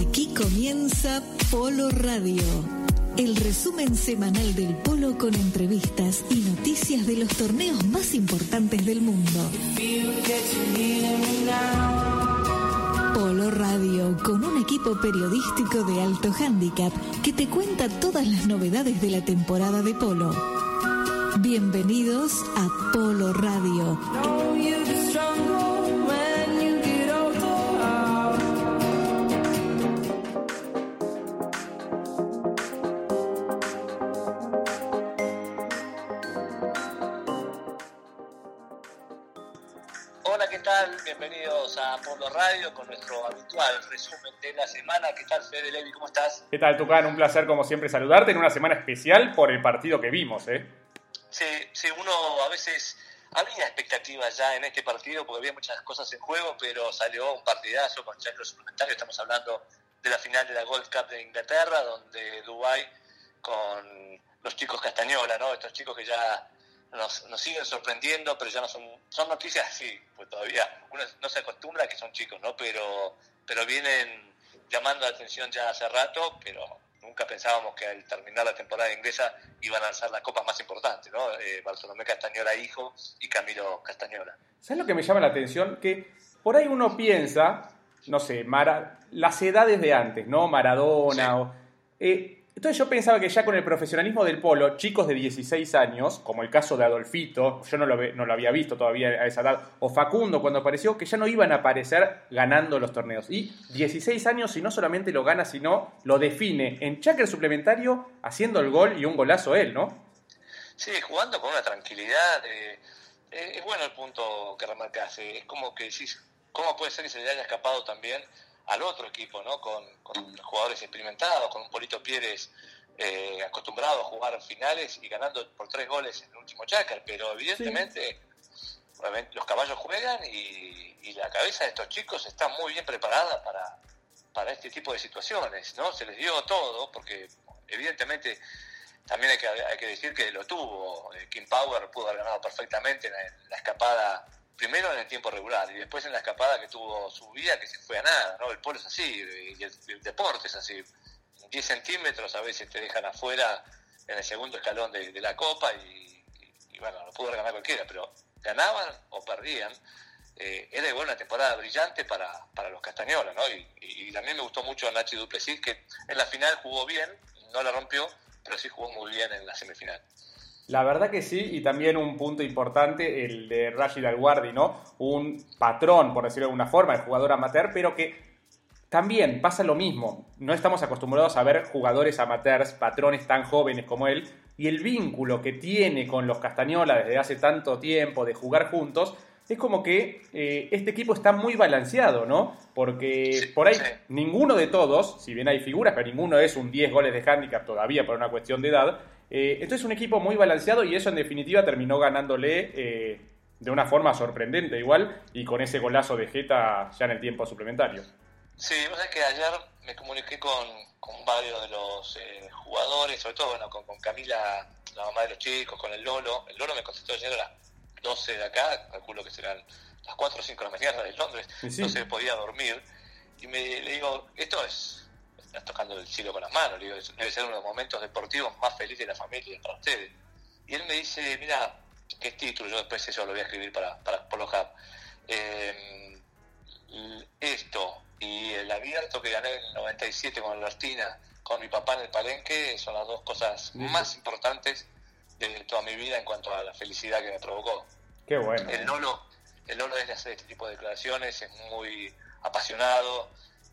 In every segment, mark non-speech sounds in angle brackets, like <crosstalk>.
Aquí comienza Polo Radio, el resumen semanal del polo con entrevistas y noticias de los torneos más importantes del mundo. Polo Radio, con un equipo periodístico de alto handicap que te cuenta todas las novedades de la temporada de polo. Bienvenidos a Polo Radio. Bienvenidos a Polo Radio con nuestro habitual resumen de la semana. ¿Qué tal, Fede Levi? ¿Cómo estás? ¿Qué tal, Tucán? Un placer, como siempre, saludarte en una semana especial por el partido que vimos, ¿eh? Sí, sí, uno a veces había expectativas ya en este partido porque había muchas cosas en juego, pero salió un partidazo con chacros suplementarios. Estamos hablando de la final de la Gold Cup de Inglaterra, donde Dubai con los chicos Castañola, ¿no? Estos chicos que ya nos, nos siguen sorprendiendo, pero ya no son, son noticias, <laughs> sí, pues todavía uno no se acostumbra a que son chicos, ¿no? Pero, pero vienen llamando la atención ya hace rato, pero nunca pensábamos que al terminar la temporada inglesa iban a lanzar las copas más importantes, ¿no? Eh, Bartolomé Castañola hijo y Camilo Castañola. ¿Sabes lo que me llama la atención? Que por ahí uno piensa, no sé, Mara, las edades de antes, ¿no? Maradona Sí. o... eh, entonces yo pensaba que ya con el profesionalismo del polo, chicos de 16 años, como el caso de Adolfito, yo no lo, no lo había visto todavía a esa edad, o Facundo cuando apareció, que ya no iban a aparecer ganando los torneos. Y 16 años y no solamente lo gana, sino lo define en cháquer suplementario haciendo el gol y un golazo él, ¿no? Sí, jugando con una tranquilidad. eh, eh, es bueno el punto que remarcas. es como que decís, ¿cómo puede ser que se le haya escapado también al otro equipo, ¿no? Con, con jugadores experimentados, con un Polito Pérez eh, acostumbrado a jugar finales y ganando por tres goles en el último chácar. Pero evidentemente los caballos juegan y, y la cabeza de estos chicos está muy bien preparada para, para este tipo de situaciones, ¿no? Se les dio todo, porque evidentemente también hay que, hay que decir que lo tuvo. Eh, Kim Power pudo haber ganado perfectamente en la, en la escapada, primero en el tiempo regular y después en la escapada que tuvo su vida, que se fue a nada, ¿no? El polo es así y el, deporte es así. 10 centímetros a veces te dejan afuera en el segundo escalón de, la copa y, bueno, lo pudo ganado cualquiera, pero ganaban o perdían. Eh, era igual una temporada brillante para, para los Castañola, ¿no? Y, y- y también me gustó mucho a Nachi Duplessis, que en la final jugó bien, no la rompió, pero sí jugó muy bien en la semifinal. La verdad que sí, y también un punto importante, el de Rashid Alwardi, ¿no? Un patrón, por decirlo de alguna forma, el jugador amateur, pero que también pasa lo mismo. No estamos acostumbrados a ver jugadores amateurs, patrones tan jóvenes como él, y el vínculo que tiene con los Castañola desde hace tanto tiempo de jugar juntos, es como que eh, este equipo está muy balanceado, ¿no? Porque por ahí ninguno de todos, si bien hay figuras, pero ninguno es un 10 goles de handicap todavía por una cuestión de edad. Eh, entonces es un equipo muy balanceado y eso en definitiva terminó ganándole eh, de una forma sorprendente igual y con ese golazo de Jeta ya en el tiempo suplementario. Sí, vos sabés que ayer me comuniqué con, con varios de los eh, jugadores, sobre todo bueno, con, con Camila, la mamá de los chicos, con el Lolo. El Lolo me contestó ayer a las 12 de acá, calculo que serán las 4 o 5 de la mañana de Londres, sí. no se podía dormir. Y me, le digo, esto es, estás tocando el cielo con las manos, le digo, debe ser uno de los momentos deportivos más felices de la familia para ustedes. Y él me dice, mira, qué título, yo después eso lo voy a escribir para, para Polo Hub. Eh, esto y el abierto que gané en el 97 con Albertina, con mi papá en el palenque, son las dos cosas Listo. más importantes de toda mi vida en cuanto a la felicidad que me provocó. Qué bueno. El Lolo, el Lolo es de hacer este tipo de declaraciones, es muy apasionado.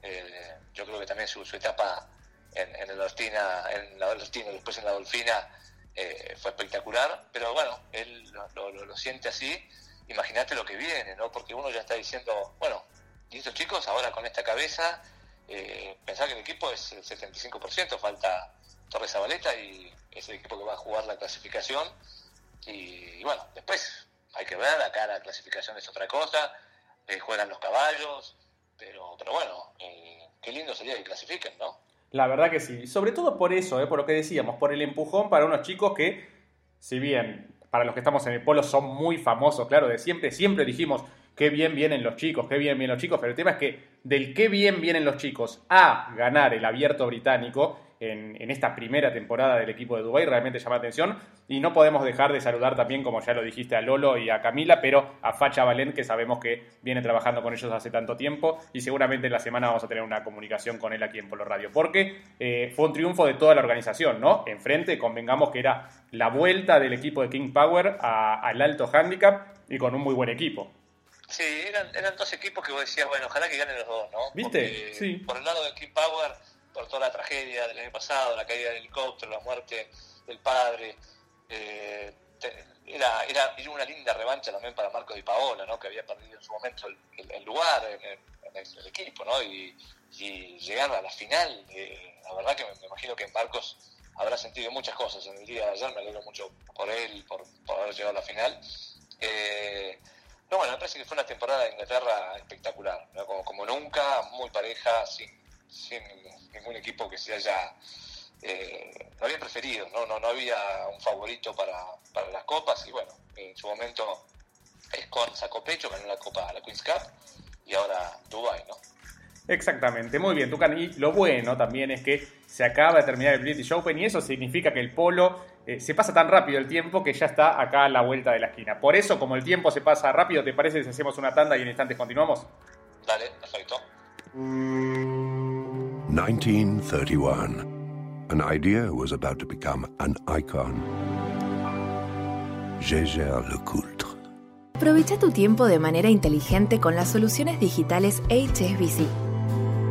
Eh, yo creo que también su, etapa en, en el Albertina, en la Albertina y después en la Dolfina eh, fue espectacular. Pero bueno, él lo, siente así. Imagínate lo que viene, ¿no? Porque uno ya está diciendo, bueno, y estos chicos ahora con esta cabeza, eh, pensar que el equipo es el 75%, falta Torres Zabaleta y es el equipo que va a jugar la clasificación. Y, y bueno, después hay que ver, acá la clasificación es otra cosa, eh, juegan los caballos, pero, pero bueno, eh, qué lindo sería que clasifiquen, ¿no? La verdad que sí. Sobre todo por eso, ¿eh? por lo que decíamos, por el empujón para unos chicos que, si bien para los que estamos en el polo son muy famosos, claro, de siempre, siempre dijimos, qué bien vienen los chicos, qué bien vienen los chicos, pero el tema es que del qué bien vienen los chicos a ganar el abierto británico, en, esta primera temporada del equipo de Dubái realmente llama la atención y no podemos dejar de saludar también, como ya lo dijiste, a Lolo y a Camila, pero a Facha Valent, que sabemos que viene trabajando con ellos hace tanto tiempo y seguramente en la semana vamos a tener una comunicación con él aquí en Polo Radio, porque eh, fue un triunfo de toda la organización, ¿no? Enfrente, convengamos que era la vuelta del equipo de King Power al alto handicap y con un muy buen equipo. Sí, eran, eran dos equipos que vos decías, bueno, ojalá que ganen los dos, ¿no? ¿Viste? sí. Por el lado de King Power por toda la tragedia del año pasado, la caída del helicóptero, la muerte del padre. Eh, era, era, una linda revancha también para Marco Di Paola, ¿no? que había perdido en su momento el, lugar en, el, equipo, ¿no? y, llegar a la final, eh, la verdad que me, imagino que Marcos habrá sentido muchas cosas en el día de ayer, me alegro mucho por él, por, por haber llegado a la final. Eh, no, bueno, me parece que fue una temporada de Inglaterra espectacular, como, como, nunca, muy pareja, sin, sin ningún equipo que se haya eh, no había preferido, ¿no? No, no había un favorito para, para las copas y bueno, en su momento Escon sacó pecho, ganó la copa, la Queen's Cup y ahora Dubai, ¿no? Exactamente, muy bien, Tucan. Y lo bueno también es que se acaba de terminar el British Open y eso significa que el polo eh, se pasa tan rápido el tiempo que ya está acá a la vuelta de la esquina. Por eso, como el tiempo se pasa rápido, ¿te parece si hacemos una tanda y en instantes continuamos? Dale, perfecto. 1931. An idea was about to become an icon. Gégère Lecoultre. Aprovecha tu tiempo de manera inteligente con las soluciones digitales HSBC.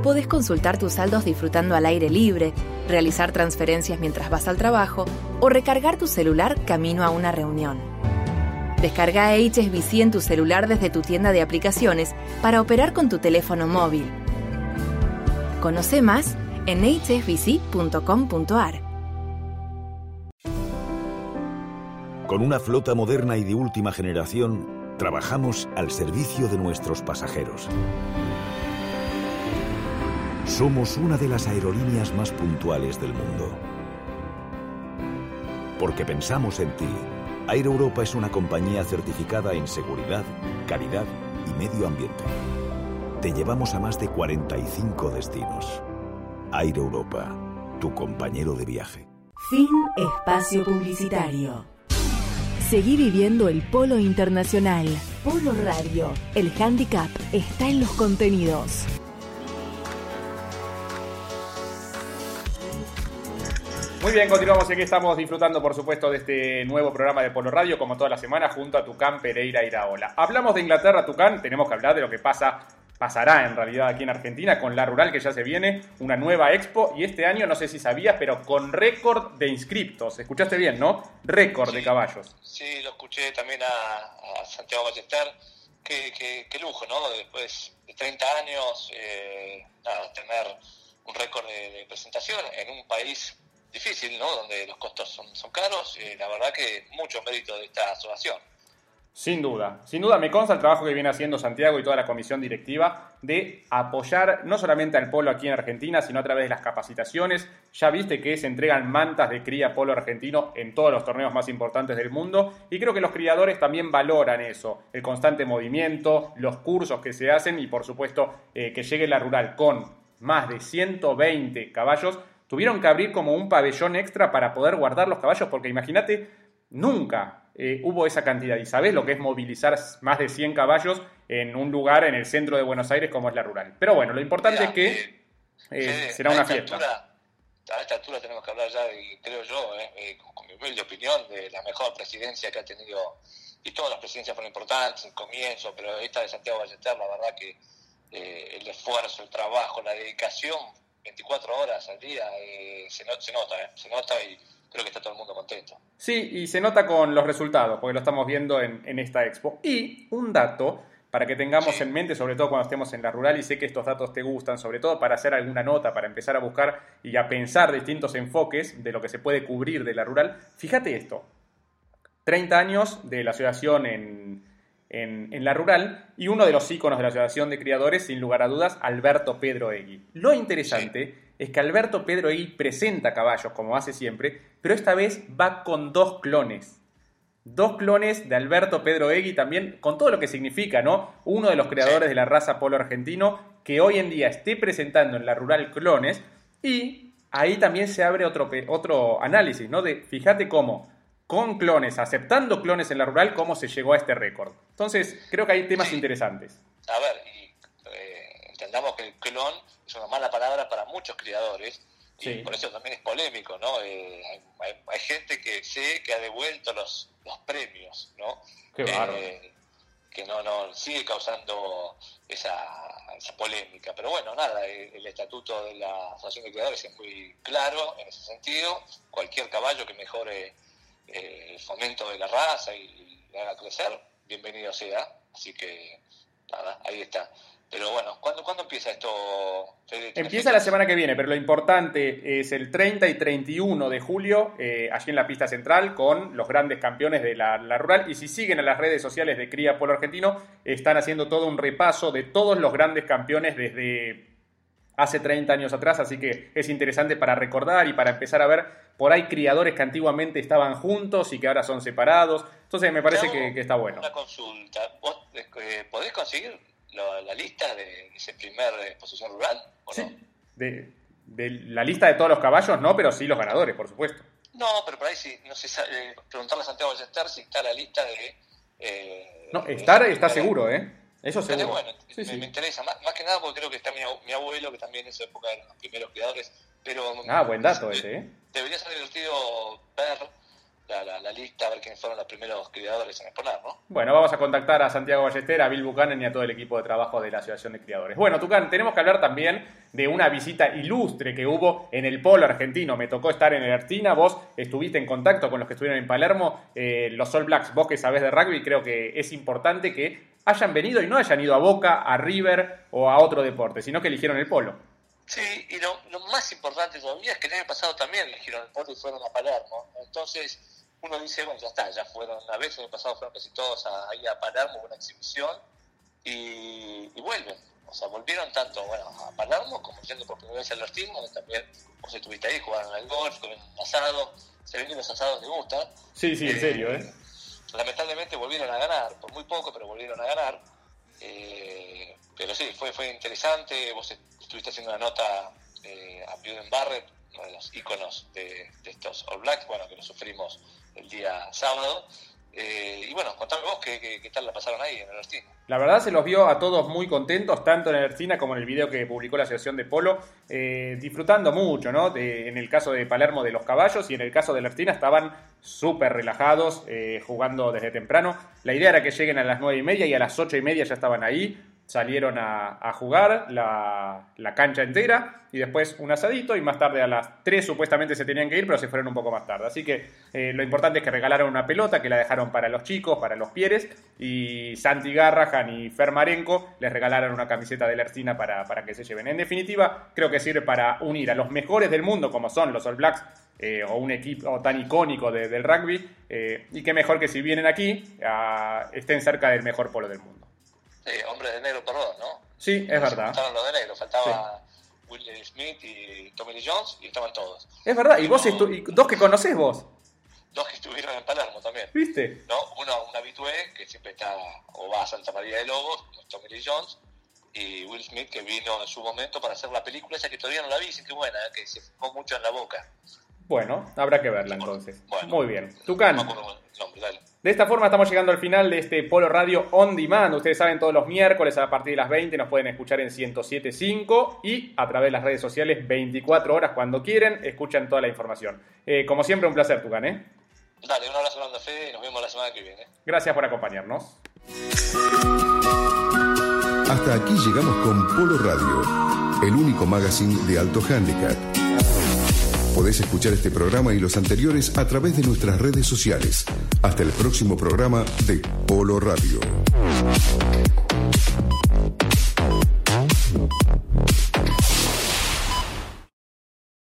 Puedes consultar tus saldos disfrutando al aire libre, realizar transferencias mientras vas al trabajo o recargar tu celular camino a una reunión. Descarga HSBC en tu celular desde tu tienda de aplicaciones para operar con tu teléfono móvil Conoce más en hsbc.com.ar. Con una flota moderna y de última generación, trabajamos al servicio de nuestros pasajeros. Somos una de las aerolíneas más puntuales del mundo. Porque pensamos en ti, Air Europa es una compañía certificada en seguridad, calidad y medio ambiente te llevamos a más de 45 destinos. Aire Europa, tu compañero de viaje. Fin espacio publicitario. Seguí viviendo el polo internacional. Polo Radio. El handicap está en los contenidos. Muy bien, continuamos y aquí estamos disfrutando, por supuesto, de este nuevo programa de Polo Radio, como toda la semana, junto a Tucán Pereira Iraola. Hablamos de Inglaterra, Tucán, tenemos que hablar de lo que pasa pasará en realidad aquí en Argentina con la rural que ya se viene, una nueva expo y este año, no sé si sabías, pero con récord de inscriptos. Escuchaste bien, ¿no? Récord de caballos. Sí, lo escuché también a, Santiago Ballester. Qué, qué, lujo, ¿no? Después de 30 años, eh, tener un récord de, presentación en un país difícil, ¿no? Donde los costos son, son caros. Eh, la verdad que mucho mérito de esta asociación. Sin duda, sin duda me consta el trabajo que viene haciendo Santiago y toda la comisión directiva de apoyar no solamente al polo aquí en Argentina, sino a través de las capacitaciones. Ya viste que se entregan mantas de cría polo argentino en todos los torneos más importantes del mundo y creo que los criadores también valoran eso, el constante movimiento, los cursos que se hacen y por supuesto eh, que llegue la rural con más de 120 caballos. Tuvieron que abrir como un pabellón extra para poder guardar los caballos porque imagínate, nunca eh, hubo esa cantidad. ¿Y sabes lo que es movilizar más de 100 caballos en un lugar en el centro de Buenos Aires como es la rural? Pero bueno, lo importante es que eh, eh, será una fiesta. a esta altura tenemos que hablar ya, creo yo, con mi humilde opinión, de la mejor presidencia que ha tenido, y todas las presidencias fueron importantes en comienzo, pero esta de Santiago Ballester, la verdad que el esfuerzo, el trabajo, la dedicación, 24 horas al día, se, se, nota, se nota y creo que está todo el mundo contento. Sí, y se nota con los resultados, porque lo estamos viendo en, esta expo. Y un dato para que tengamos en mente, sobre todo cuando estemos en la rural, y sé que estos datos te gustan, sobre todo para hacer alguna nota, para empezar a buscar y a pensar distintos enfoques de lo que se puede cubrir de la rural. Fíjate esto, 30 años de la asociación en, en, la rural y uno de los íconos de la asociación de criadores, sin lugar a dudas, Alberto Pedro Egui. Lo interesante es que Alberto Pedro Egui presenta caballos como hace siempre, pero esta vez va con dos clones. dos clones de Alberto Pedro Egui, también con todo lo que significa, ¿no? Uno de los creadores de la raza polo argentino, que hoy en día esté presentando en la rural clones, y ahí también se abre otro, otro análisis, ¿no? De fíjate cómo, con clones, aceptando clones en la rural, cómo se llegó a este récord. Entonces, creo que hay temas interesantes. A ver, y eh, entendamos que el clon es una mala palabra y por eso también es polémico, ¿no? Eh, hay, gente que sé que ha devuelto los, los premios, ¿no? Qué eh, que no, no sigue causando esa, esa polémica. Pero bueno, nada, el, estatuto de la Asociación de Creadores es muy claro en ese sentido. Cualquier caballo que mejore eh, el fomento de la raza y, y haga crecer, bienvenido sea. Así que, nada, ahí está. Pero bueno, ¿cuándo, ¿cuándo empieza esto, Empieza la semana que viene, pero lo importante es el 30 y 31 de julio, eh, allí en la pista central, con los grandes campeones de la, rural. Y si siguen en las redes sociales de Cría Polo Argentino, están haciendo todo un repaso de todos los grandes campeones desde hace 30 años atrás, así que es interesante para recordar y para empezar a ver por ahí criadores que antiguamente estaban juntos y que ahora son separados. Entonces me parece que, está bueno. Una consulta, ¿vos eh, podés conseguir la lista de ese primer exposición rural? ¿o sí. no? De, la lista de todos los caballos, no, pero sí los ganadores, por supuesto. No, pero por ahí sí, no sé, eh, preguntarle a Santiago Ballester si está la lista de... Eh, no, estar está seguro, ¿eh? Eso seguro. Bueno, me, interesa, más, que nada porque creo que está mi, abuelo, que también en esa época eran los primeros criadores, pero... Ah, buen dato ese, ¿eh? Debería ser divertido ver la, lista, a ver quiénes fueron los primeros criadores en exponer, ¿no? Bueno, vamos a contactar a Santiago Ballester, a Bill Buchanan y a todo el equipo de trabajo de la Asociación de Criadores. Bueno, Tucán, tenemos que hablar también de una visita ilustre que hubo en el polo argentino. Me tocó estar en el Ertina, vos estuviste en contacto con los que estuvieron en Palermo, eh, los All Blacks, vos que sabés de rugby, creo que es importante que hayan venido y no hayan ido a Boca, a River o a otro deporte, sino que eligieron el polo. Sí, y lo, más importante todavía es que el año pasado también eligieron el polo y fueron a Palermo. Entonces, uno dice, bueno, ya está, ya fueron una vez, el año pasado fueron casi todos ahí a Palermo, una exhibición, y, vuelven. O sea, volvieron tanto bueno, a Palermo como yendo por primera vez al Artín, donde también vos estuviste ahí, jugaron al golf, comieron un asado, se ven que los asados les gustan. Sí, sí, en serio, ¿eh? Lamentablemente volvieron a ganar, por muy poco, pero volvieron a ganar. Eh, pero sí, fue, fue interesante, vos estuviste haciendo una nota eh, a Buden Barrett, uno de los íconos de, de estos All Blacks, bueno, que lo sufrimos el día sábado. Eh, y bueno, contame vos qué, tal la pasaron ahí en el Ercina. La verdad se los vio a todos muy contentos, tanto en el Ercina como en el video que publicó la Asociación de Polo, eh, disfrutando mucho, ¿no? en el caso de Palermo de los caballos y en el caso de Ercina estaban súper relajados, eh, jugando desde temprano. La idea era que lleguen a las nueve y media y a las ocho y media ya estaban ahí salieron a, jugar la, cancha entera y después un asadito y más tarde a las 3 supuestamente se tenían que ir, pero se fueron un poco más tarde. Así que eh, lo importante es que regalaron una pelota que la dejaron para los chicos, para los Pieres y Santi Garrahan y Fer Marenco les regalaron una camiseta de Lercina para, para que se lleven. En definitiva, creo que sirve para unir a los mejores del mundo como son los All Blacks eh, o un equipo tan icónico del rugby eh, y que mejor que si vienen aquí estén cerca del mejor polo del mundo. Eh, hombre de negro, perdón, ¿no? Sí, es verdad. Faltaban los de negro, faltaba Will Smith y Tommy Lee Jones y estaban todos. Es verdad, y vos, y dos que conocés vos. Dos que estuvieron en Palermo también. ¿Viste? ¿No? Uno, un habitué que siempre está o va a Santa María de Lobos, Tommy Lee Jones, y Will Smith que vino en su momento para hacer la película esa que todavía no la vi, que buena, que se fumó mucho en la boca. Bueno, habrá que verla entonces. Muy bien. Tucán. De esta forma estamos llegando al final de este Polo Radio On Demand. Ustedes saben, todos los miércoles a partir de las 20 nos pueden escuchar en 107.5 y a través de las redes sociales 24 horas cuando quieren, escuchan toda la información. Eh, como siempre, un placer, Tucán, ¿eh? Dale, un abrazo grande, Fede, y nos vemos la semana que viene. Gracias por acompañarnos. Hasta aquí llegamos con Polo Radio, el único magazine de alto handicap. Podés escuchar este programa y los anteriores a través de nuestras redes sociales. Hasta el próximo programa de Polo Radio.